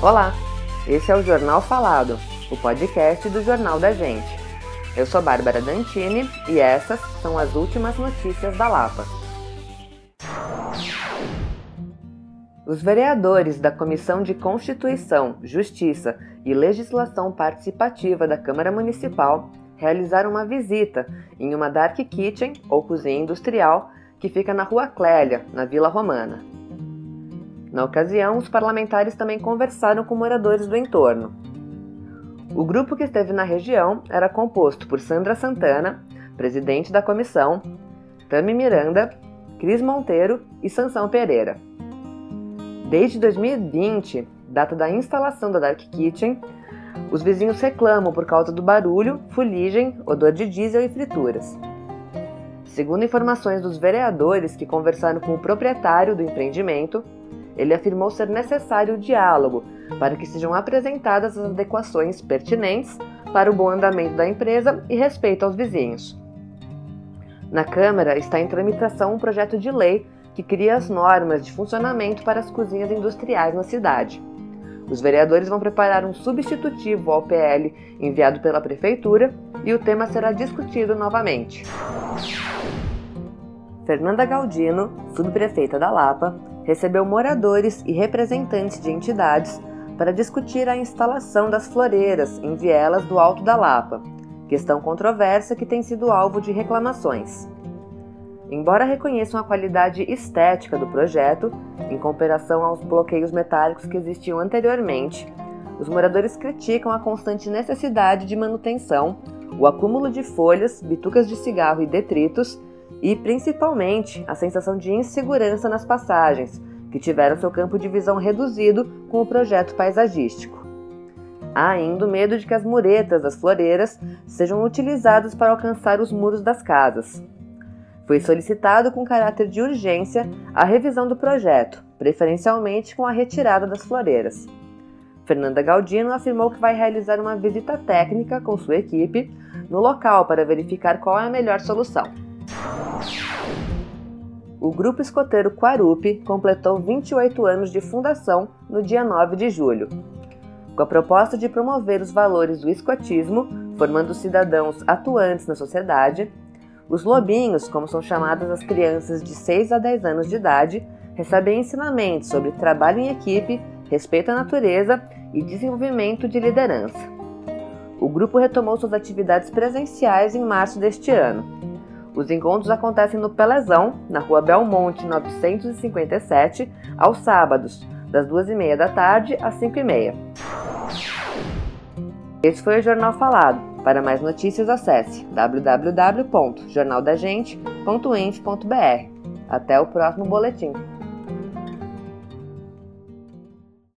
Olá, esse é o Jornal Falado, o podcast do Jornal da Gente. Eu sou Bárbara Dantini e essas são as últimas notícias da Lapa. Os vereadores da Comissão de Constituição, Justiça e Legislação Participativa da Câmara Municipal realizaram uma visita em uma dark kitchen ou cozinha industrial que fica na Rua Clélia, na Vila Romana. Na ocasião, os parlamentares também conversaram com moradores do entorno. O grupo que esteve na região era composto por Sandra Santana, presidente da comissão, Tami Miranda, Cris Monteiro e Sansão Pereira. Desde 2020, data da instalação da Dark Kitchen, os vizinhos reclamam por causa do barulho, fuligem, odor de diesel e frituras. Segundo informações dos vereadores que conversaram com o proprietário do empreendimento, ele afirmou ser necessário o diálogo para que sejam apresentadas as adequações pertinentes para o bom andamento da empresa e respeito aos vizinhos. Na Câmara está em tramitação um projeto de lei que cria as normas de funcionamento para as cozinhas industriais na cidade. Os vereadores vão preparar um substitutivo ao PL enviado pela Prefeitura e o tema será discutido novamente. Fernanda Galdino, subprefeita da Lapa, recebeu moradores e representantes de entidades para discutir a instalação das floreiras em vielas do Alto da Lapa, questão controversa que tem sido alvo de reclamações. Embora reconheçam a qualidade estética do projeto, em comparação aos bloqueios metálicos que existiam anteriormente, os moradores criticam a constante necessidade de manutenção, o acúmulo de folhas, bitucas de cigarro e detritos e, principalmente, a sensação de insegurança nas passagens, que tiveram seu campo de visão reduzido com o projeto paisagístico. Há ainda o medo de que as muretas das floreiras sejam utilizadas para alcançar os muros das casas. Foi solicitado com caráter de urgência a revisão do projeto, preferencialmente com a retirada das floreiras. Fernanda Galdino afirmou que vai realizar uma visita técnica com sua equipe no local para verificar qual é a melhor solução. O Grupo Escoteiro Quarupi completou 28 anos de fundação no dia 9 de julho. Com a proposta de promover os valores do escotismo, formando cidadãos atuantes na sociedade, os lobinhos, como são chamadas as crianças de 6 a 10 anos de idade, recebem ensinamentos sobre trabalho em equipe, respeito à natureza e desenvolvimento de liderança. O grupo retomou suas atividades presenciais em março deste ano os encontros acontecem no Pelezão, na rua Belmonte 957, aos sábados, das 2h30 da tarde às 5h30. Esse foi o Jornal Falado. Para mais notícias, acesse www.jornaldagente.inf.br. Até o próximo boletim.